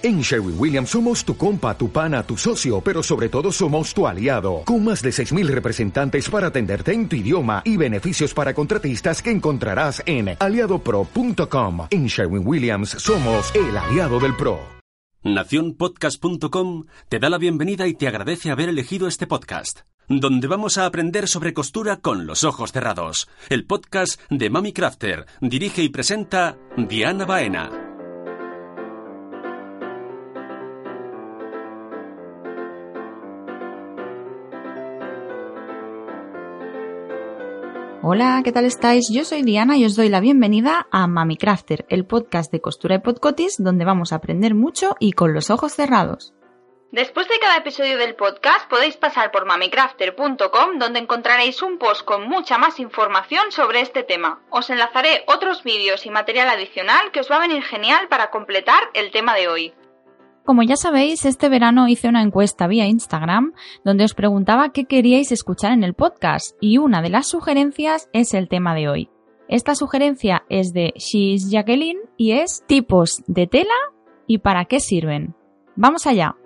En Sherwin Williams somos tu compa, tu pana, tu socio, pero sobre todo somos tu aliado, con más de 6.000 representantes para atenderte en tu idioma y beneficios para contratistas que encontrarás en aliadopro.com. En Sherwin Williams somos el aliado del PRO. Naciónpodcast.com te da la bienvenida y te agradece haber elegido este podcast, donde vamos a aprender sobre costura con los ojos cerrados. El podcast de Mami Crafter dirige y presenta Diana Baena. Hola, ¿qué tal estáis? Yo soy Diana y os doy la bienvenida a Mami Crafter, el podcast de costura y podcotis donde vamos a aprender mucho y con los ojos cerrados. Después de cada episodio del podcast podéis pasar por mamicrafter.com donde encontraréis un post con mucha más información sobre este tema. Os enlazaré otros vídeos y material adicional que os va a venir genial para completar el tema de hoy. Como ya sabéis, este verano hice una encuesta vía Instagram donde os preguntaba qué queríais escuchar en el podcast y una de las sugerencias es el tema de hoy. Esta sugerencia es de She's Jacqueline y es tipos de tela y para qué sirven. Vamos allá.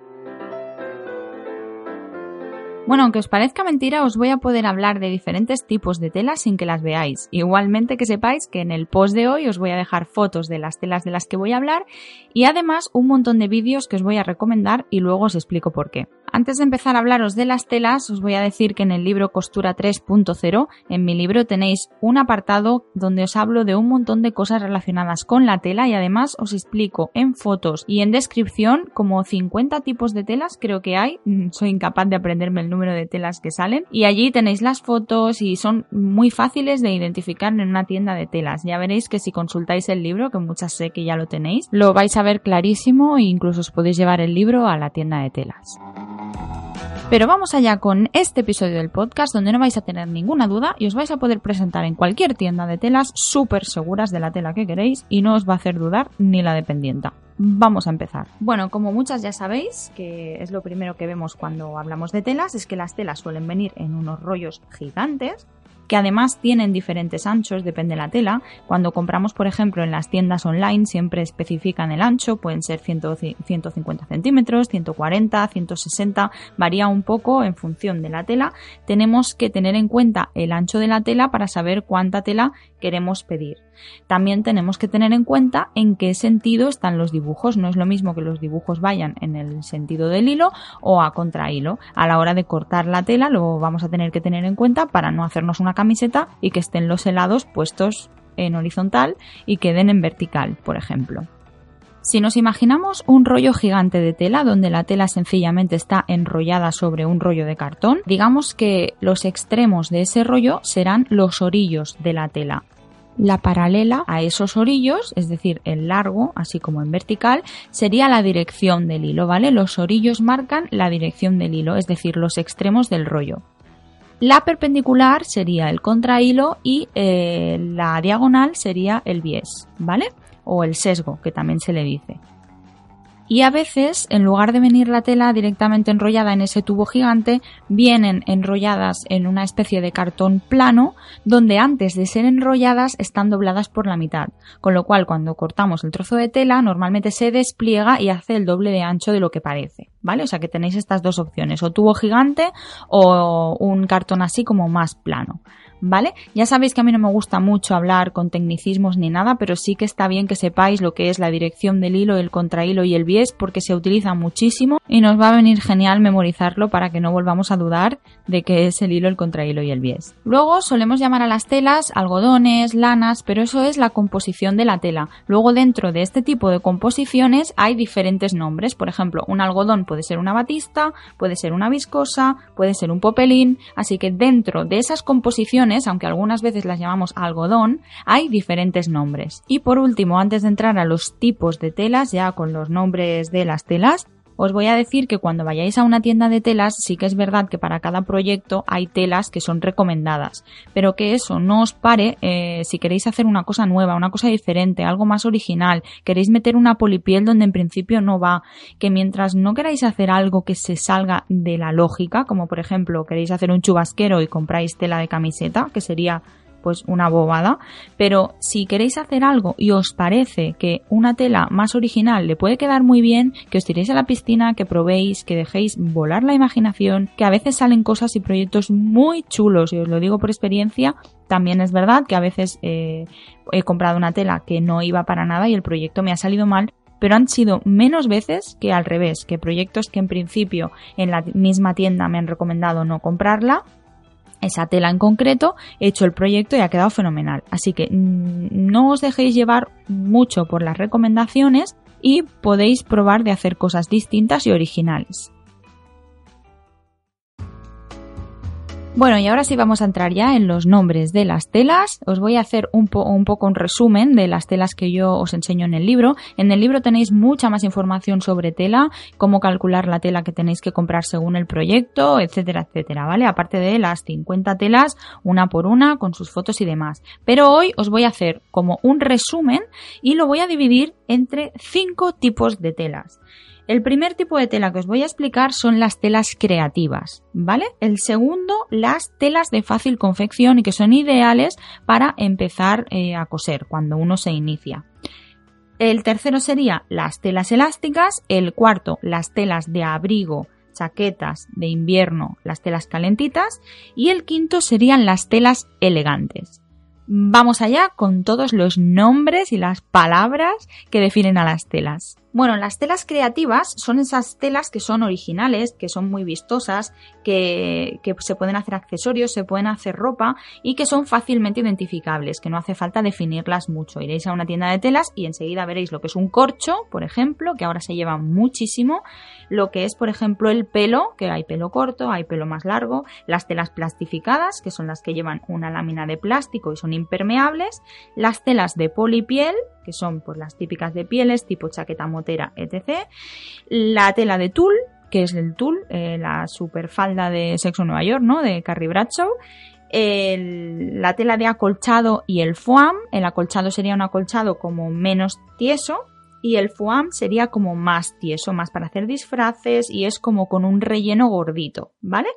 Bueno, aunque os parezca mentira, os voy a poder hablar de diferentes tipos de telas sin que las veáis. Igualmente que sepáis que en el post de hoy os voy a dejar fotos de las telas de las que voy a hablar y además un montón de vídeos que os voy a recomendar y luego os explico por qué. Antes de empezar a hablaros de las telas, os voy a decir que en el libro Costura 3.0, en mi libro tenéis un apartado donde os hablo de un montón de cosas relacionadas con la tela y además os explico en fotos y en descripción como 50 tipos de telas creo que hay. Mm, soy incapaz de aprenderme el número de telas que salen y allí tenéis las fotos y son muy fáciles de identificar en una tienda de telas. Ya veréis que si consultáis el libro, que muchas sé que ya lo tenéis, lo vais a ver clarísimo e incluso os podéis llevar el libro a la tienda de telas. Pero vamos allá con este episodio del podcast donde no vais a tener ninguna duda y os vais a poder presentar en cualquier tienda de telas súper seguras de la tela que queréis y no os va a hacer dudar ni la dependienta. Vamos a empezar. Bueno, como muchas ya sabéis, que es lo primero que vemos cuando hablamos de telas, es que las telas suelen venir en unos rollos gigantes que además tienen diferentes anchos, depende de la tela. Cuando compramos, por ejemplo, en las tiendas online, siempre especifican el ancho, pueden ser 150 centímetros, 140, 160, varía un poco en función de la tela. Tenemos que tener en cuenta el ancho de la tela para saber cuánta tela queremos pedir. También tenemos que tener en cuenta en qué sentido están los dibujos. No es lo mismo que los dibujos vayan en el sentido del hilo o a contrahilo. A la hora de cortar la tela lo vamos a tener que tener en cuenta para no hacernos una camiseta y que estén los helados puestos en horizontal y queden en vertical, por ejemplo. Si nos imaginamos un rollo gigante de tela donde la tela sencillamente está enrollada sobre un rollo de cartón, digamos que los extremos de ese rollo serán los orillos de la tela. La paralela a esos orillos, es decir, el largo, así como en vertical, sería la dirección del hilo, ¿vale? Los orillos marcan la dirección del hilo, es decir, los extremos del rollo. La perpendicular sería el contrahilo y eh, la diagonal sería el bies, ¿vale? O el sesgo, que también se le dice y a veces, en lugar de venir la tela directamente enrollada en ese tubo gigante, vienen enrolladas en una especie de cartón plano, donde antes de ser enrolladas están dobladas por la mitad, con lo cual cuando cortamos el trozo de tela normalmente se despliega y hace el doble de ancho de lo que parece, ¿vale? O sea que tenéis estas dos opciones, o tubo gigante o un cartón así como más plano. ¿vale? Ya sabéis que a mí no me gusta mucho hablar con tecnicismos ni nada, pero sí que está bien que sepáis lo que es la dirección del hilo, el contrahilo y el porque se utiliza muchísimo y nos va a venir genial memorizarlo para que no volvamos a dudar de qué es el hilo, el contrahilo y el bies. Luego solemos llamar a las telas algodones, lanas, pero eso es la composición de la tela. Luego dentro de este tipo de composiciones hay diferentes nombres. Por ejemplo, un algodón puede ser una batista, puede ser una viscosa, puede ser un popelín, así que dentro de esas composiciones aunque algunas veces las llamamos algodón, hay diferentes nombres. Y por último, antes de entrar a los tipos de telas, ya con los nombres de las telas, os voy a decir que cuando vayáis a una tienda de telas sí que es verdad que para cada proyecto hay telas que son recomendadas, pero que eso no os pare eh, si queréis hacer una cosa nueva, una cosa diferente, algo más original, queréis meter una polipiel donde en principio no va, que mientras no queráis hacer algo que se salga de la lógica, como por ejemplo queréis hacer un chubasquero y compráis tela de camiseta, que sería pues una bobada. Pero si queréis hacer algo y os parece que una tela más original le puede quedar muy bien, que os tiréis a la piscina, que probéis, que dejéis volar la imaginación, que a veces salen cosas y proyectos muy chulos, y os lo digo por experiencia, también es verdad que a veces eh, he comprado una tela que no iba para nada y el proyecto me ha salido mal, pero han sido menos veces que al revés, que proyectos que en principio en la misma tienda me han recomendado no comprarla, esa tela en concreto, he hecho el proyecto y ha quedado fenomenal. Así que mm, no os dejéis llevar mucho por las recomendaciones y podéis probar de hacer cosas distintas y originales. Bueno, y ahora sí vamos a entrar ya en los nombres de las telas. Os voy a hacer un, poco un resumen de las telas que yo os enseño en el libro. En el libro tenéis mucha más información sobre tela, cómo calcular la tela que tenéis que comprar según el proyecto, etcétera, etcétera, ¿vale? Aparte de las 50 telas, una por una, con sus fotos y demás. Pero hoy os voy a hacer como un resumen y lo voy a dividir entre cinco tipos de telas. El primer tipo de tela que os voy a explicar son las telas creativas, ¿vale? El segundo, las telas de fácil confección y que son ideales para empezar eh, a coser cuando uno se inicia. El tercero sería las telas elásticas, el cuarto, las telas de abrigo, chaquetas de invierno, las telas calentitas y el quinto serían las telas elegantes. Vamos allá con todos los nombres y las palabras que definen a las telas. Bueno, las telas creativas son esas telas que son originales, que son muy vistosas, que, se pueden hacer accesorios, se pueden hacer ropa y que son fácilmente identificables, que no hace falta definirlas mucho. Iréis a una tienda de telas y enseguida veréis lo que es un corcho, por ejemplo, que ahora se lleva muchísimo, lo que es, por ejemplo, el pelo, que hay pelo corto, hay pelo más largo, las telas plastificadas, que son las que llevan una lámina de plástico y son impermeables, las telas de polipiel, que son pues, las típicas de pieles, tipo chaqueta etc. La tela de tul, que es el tul, eh, la superfalda de Sexo Nueva York, ¿no? De Carrie Bradshaw. la tela de acolchado y el foam. El acolchado sería un acolchado como menos tieso y el foam sería como más tieso, más para hacer disfraces y es como con un relleno gordito, ¿vale?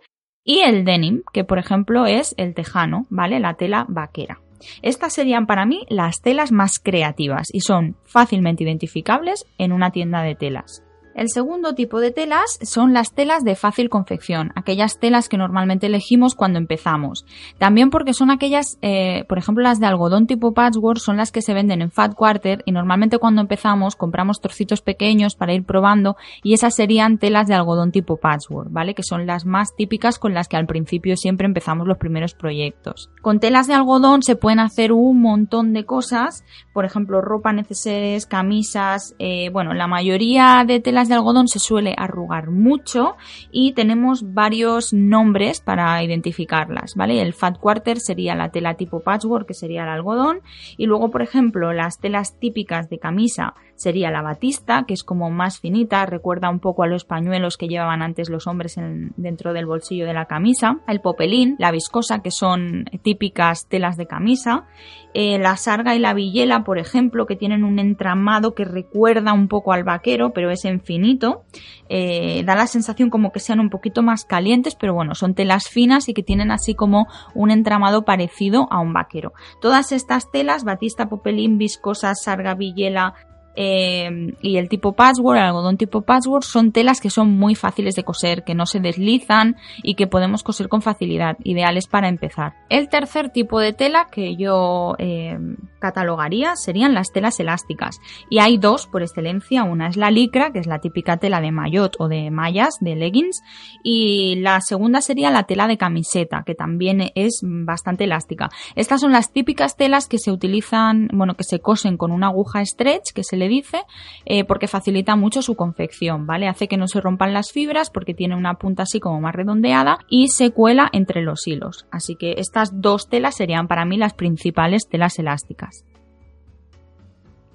Y el denim, que por ejemplo es el tejano, ¿vale? La tela vaquera. Estas serían para mí las telas más creativas y son fácilmente identificables en una tienda de telas. El segundo tipo de telas son las telas de fácil confección, aquellas telas que normalmente elegimos cuando empezamos. También porque son aquellas, eh, por ejemplo, las de algodón tipo patchwork son las que se venden en Fat Quarter y normalmente cuando empezamos compramos trocitos pequeños para ir probando y esas serían telas de algodón tipo patchwork, ¿vale? Que son las más típicas con las que al principio siempre empezamos los primeros proyectos. Con telas de algodón se pueden hacer un montón de cosas, por ejemplo, ropa necesarias, camisas, eh, bueno, la mayoría de telas de algodón se suele arrugar mucho y tenemos varios nombres para identificarlas, ¿vale? El fat quarter sería la tela tipo patchwork, que sería el algodón, y luego, por ejemplo, las telas típicas de camisa sería la batista, que es como más finita, recuerda un poco a los pañuelos que llevaban antes los hombres dentro del bolsillo de la camisa, el popelín, la viscosa, que son típicas telas de camisa, eh, la sarga y la villela, por ejemplo, que tienen un entramado que recuerda un poco al vaquero, pero es infinito, eh, da la sensación como que sean un poquito más calientes, pero bueno, son telas finas y que tienen así como un entramado parecido a un vaquero. Todas estas telas, batista, popelín, viscosa, sarga, villela, eh, y el tipo patchwork, el algodón tipo patchwork, son telas que son muy fáciles de coser, que no se deslizan y que podemos coser con facilidad, ideales para empezar. El tercer tipo de tela que yo eh, catalogaría serían las telas elásticas. Y hay dos por excelencia, una es la licra, que es la típica tela de maillot o de mallas, de leggings, y la segunda sería la tela de camiseta, que también es bastante elástica. Estas son las típicas telas que se utilizan, bueno, que se cosen con una aguja stretch, que se le dice, eh, porque facilita mucho su confección, ¿vale? Hace que no se rompan las fibras porque tiene una punta así como más redondeada y se cuela entre los hilos. Así que estas dos telas serían para mí las principales telas elásticas.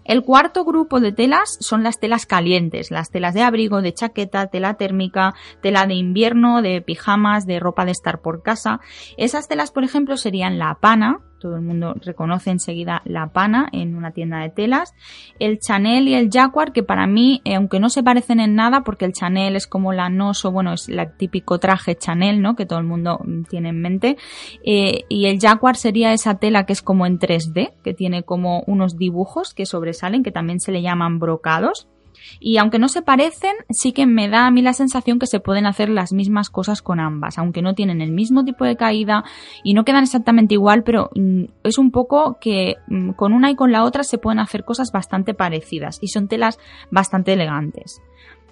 El cuarto grupo de telas son las telas calientes, las telas de abrigo, de chaqueta, tela térmica, tela de invierno, de pijamas, de ropa de estar por casa. Esas telas, por ejemplo, serían la pana, todo el mundo reconoce enseguida la pana en una tienda de telas. El Chanel y el Jaguar, que para mí, eh, aunque no se parecen en nada, porque el Chanel es como la noso, bueno, es el típico traje Chanel, ¿no? Que todo el mundo mm, tiene en mente. Eh, y el Jaguar sería esa tela que es como en 3D, que tiene como unos dibujos que sobresalen, que también se le llaman brocados. Y aunque no se parecen, sí que me da a mí la sensación que se pueden hacer las mismas cosas con ambas, aunque no tienen el mismo tipo de caída y no quedan exactamente igual, pero mm, es un poco que mm, con una y con la otra se pueden hacer cosas bastante parecidas y son telas bastante elegantes.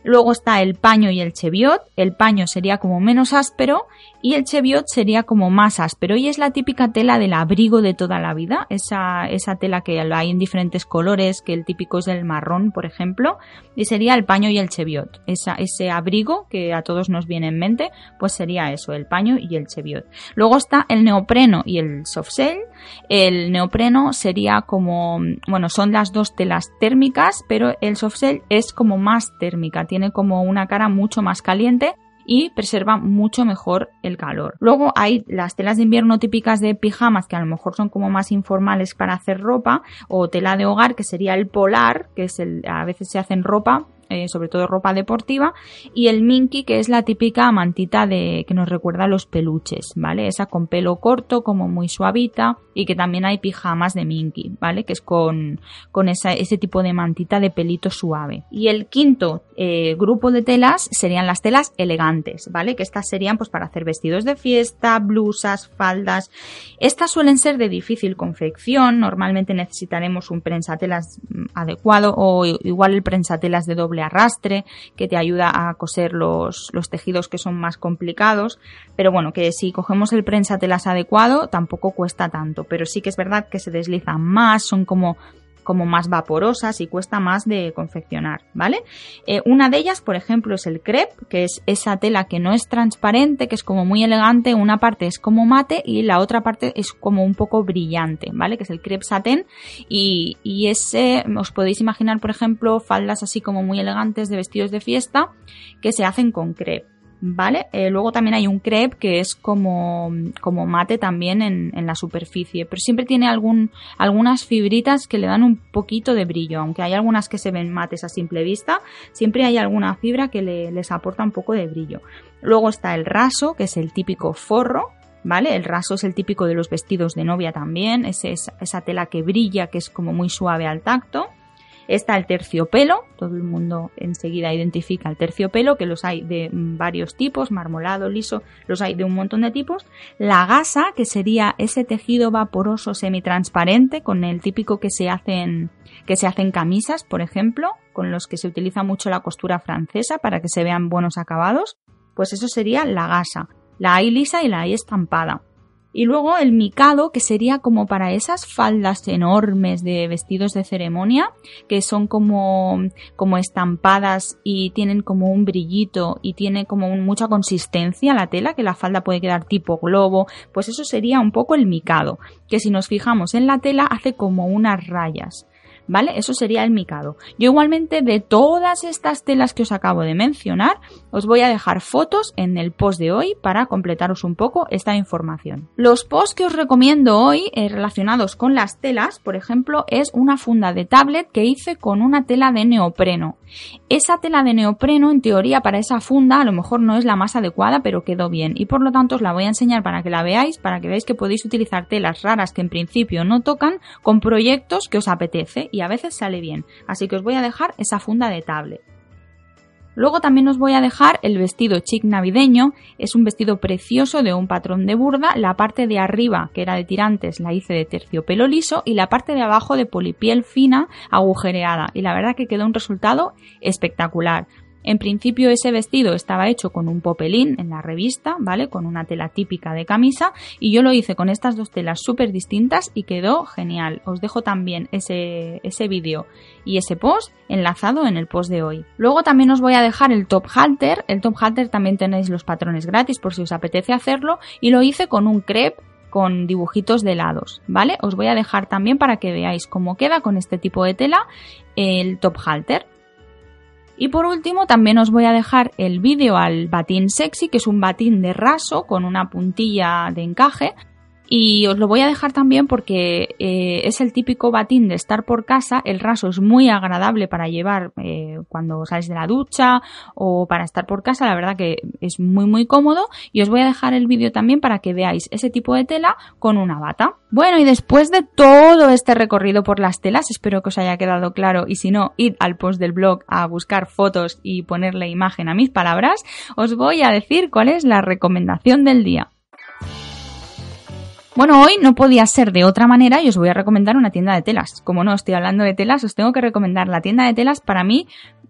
Luego está el paño y el cheviot. El paño sería como menos áspero y el cheviot sería como más áspero. Y es la típica tela del abrigo de toda la vida. Esa, esa tela que hay en diferentes colores, que el típico es el marrón, por ejemplo. Y sería el paño y el cheviot. Esa, ese abrigo que a todos nos viene en mente, pues sería eso, el paño y el cheviot. Luego está el neopreno y el soft shell. El neopreno sería como, bueno, son las dos telas térmicas, pero el soft shell es como más térmica tiene como una cara mucho más caliente y preserva mucho mejor el calor. Luego hay las telas de invierno típicas de pijamas que a lo mejor son como más informales para hacer ropa o tela de hogar que sería el polar, que es el a veces se hacen ropa eh, sobre todo ropa deportiva, y el minky, que es la típica mantita de que nos recuerda a los peluches, ¿vale? Esa con pelo corto, como muy suavita, y que también hay pijamas de minky, ¿vale? Que es con, con ese tipo de mantita de pelito suave. Y el quinto eh, grupo de telas serían las telas elegantes, ¿vale? Que estas serían pues para hacer vestidos de fiesta, blusas, faldas. Estas suelen ser de difícil confección, normalmente necesitaremos un prensatelas mm, adecuado o igual el prensatelas de doble arrastre que te ayuda a coser los, los tejidos que son más complicados. Pero bueno, que si cogemos el prensatelas adecuado tampoco cuesta tanto. Pero sí que es verdad que se deslizan más, son como como más vaporosas y cuesta más de confeccionar, ¿vale? Eh, una de ellas, por ejemplo, es el crepe, que es esa tela que no es transparente, que es como muy elegante, una parte es como mate y la otra parte es como un poco brillante, ¿vale? Que es el crepe satén y, y ese, os podéis imaginar, por ejemplo, faldas así como muy elegantes de vestidos de fiesta que se hacen con crepe. ¿Vale? Eh, luego también hay un crepe que es como, como mate también en, en, la superficie, pero siempre tiene algún, algunas fibritas que le dan un poquito de brillo, aunque hay algunas que se ven mates a simple vista, siempre hay alguna fibra que le, les aporta un poco de brillo. Luego está el raso, que es el típico forro, ¿vale? El raso es el típico de los vestidos de novia también, es esa tela que brilla, que es como muy suave al tacto. Está el terciopelo, todo el mundo enseguida identifica el terciopelo, que los hay de varios tipos, marmolado, liso, los hay de un montón de tipos. La gasa, que sería ese tejido vaporoso semitransparente, con el típico que se hacen, que se hacen camisas, por ejemplo, con los que se utiliza mucho la costura francesa para que se vean buenos acabados. Pues eso sería la gasa. La hay lisa y la hay estampada. Y luego el micado, que sería como para esas faldas enormes de vestidos de ceremonia, que son como, como estampadas y tienen como un brillito y tiene como mucha consistencia la tela, que la falda puede quedar tipo globo, pues eso sería un poco el micado, que si nos fijamos en la tela hace como unas rayas. ¿Vale? Eso sería el micado. Yo igualmente de todas estas telas que os acabo de mencionar, os voy a dejar fotos en el post de hoy para completaros un poco esta información. Los posts que os recomiendo hoy eh, relacionados con las telas, por ejemplo, es una funda de tablet que hice con una tela de neopreno. Esa tela de neopreno, en teoría, para esa funda a lo mejor no es la más adecuada, pero quedó bien. Y por lo tanto os la voy a enseñar para que la veáis, para que veáis que podéis utilizar telas raras que en principio no tocan con proyectos que os apetece a veces sale bien. Así que os voy a dejar esa funda de tablet. Luego también os voy a dejar el vestido chic navideño. Es un vestido precioso de un patrón de burda. La parte de arriba, que era de tirantes, la hice de terciopelo liso y la parte de abajo de polipiel fina agujereada. Y la verdad que quedó un resultado espectacular. En principio ese vestido estaba hecho con un popelín en la revista, ¿vale? Con una tela típica de camisa y yo lo hice con estas dos telas súper distintas y quedó genial. Os dejo también ese, ese vídeo y ese post enlazado en el post de hoy. Luego también os voy a dejar el top halter. El top halter también tenéis los patrones gratis por si os apetece hacerlo y lo hice con un crepe con dibujitos de lados, ¿vale? Os voy a dejar también para que veáis cómo queda con este tipo de tela el top halter. Y por último también os voy a dejar el vídeo al batín sexy, que es un batín de raso con una puntilla de encaje. Y os lo voy a dejar también porque eh, es el típico batín de estar por casa. El raso es muy agradable para llevar eh, cuando sales de la ducha o para estar por casa. La verdad que es muy muy cómodo. Y os voy a dejar el vídeo también para que veáis ese tipo de tela con una bata. Bueno, y después de todo este recorrido por las telas, espero que os haya quedado claro. Y si no, id al post del blog a buscar fotos y ponerle imagen a mis palabras. Os voy a decir cuál es la recomendación del día. Bueno, hoy no podía ser de otra manera y os voy a recomendar una tienda de telas. Como no estoy hablando de telas, os tengo que recomendar la tienda de telas para mí,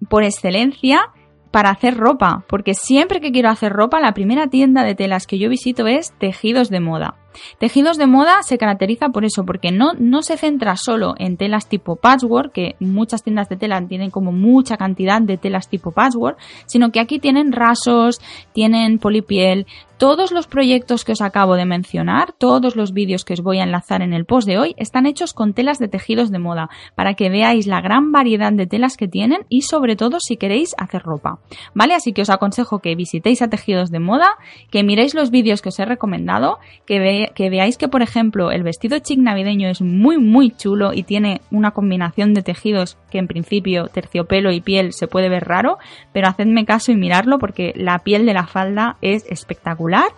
por excelencia, para hacer ropa. Porque siempre que quiero hacer ropa, la primera tienda de telas que yo visito es Tejidos de Moda. Tejidos de moda se caracteriza por eso, porque no, no se centra solo en telas tipo patchwork, que muchas tiendas de tela tienen como mucha cantidad de telas tipo patchwork, sino que aquí tienen rasos, tienen polipiel, todos los proyectos que os acabo de mencionar, todos los vídeos que os voy a enlazar en el post de hoy, están hechos con telas de tejidos de moda, para que veáis la gran variedad de telas que tienen y sobre todo si queréis hacer ropa. ¿Vale? Así que os aconsejo que visitéis a tejidos de moda, que miréis los vídeos que os he recomendado, que, que veáis que, por ejemplo, el vestido chic navideño es muy, muy chulo y tiene una combinación de tejidos que en principio terciopelo y piel se puede ver raro, pero hacedme caso y mirarlo porque la piel de la falda es espectacular.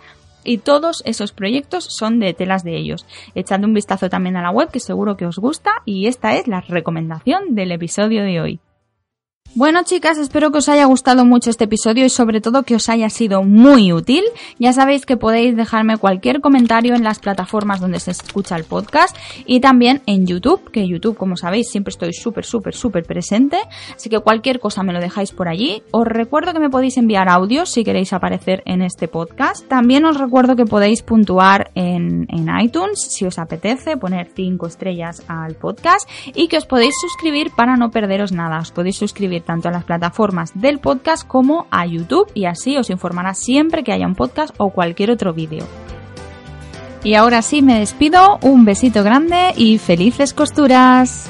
Y todos esos proyectos son de telas de ellos. Echad un vistazo también a la web que seguro que os gusta y esta es la recomendación del episodio de hoy. Bueno chicas, espero que os haya gustado mucho este episodio y sobre todo que os haya sido muy útil. Ya sabéis que podéis dejarme cualquier comentario en las plataformas donde se escucha el podcast y también en YouTube, que YouTube como sabéis siempre estoy súper, súper, súper presente. Así que cualquier cosa me lo dejáis por allí. Os recuerdo que me podéis enviar audios si queréis aparecer en este podcast. También os recuerdo que podéis puntuar en, en iTunes si os apetece, poner 5 estrellas al podcast y que os podéis suscribir para no perderos nada. Os podéis tanto a las plataformas del podcast como a YouTube y así os informará siempre que haya un podcast o cualquier otro vídeo. Y ahora sí me despido, un besito grande y felices costuras.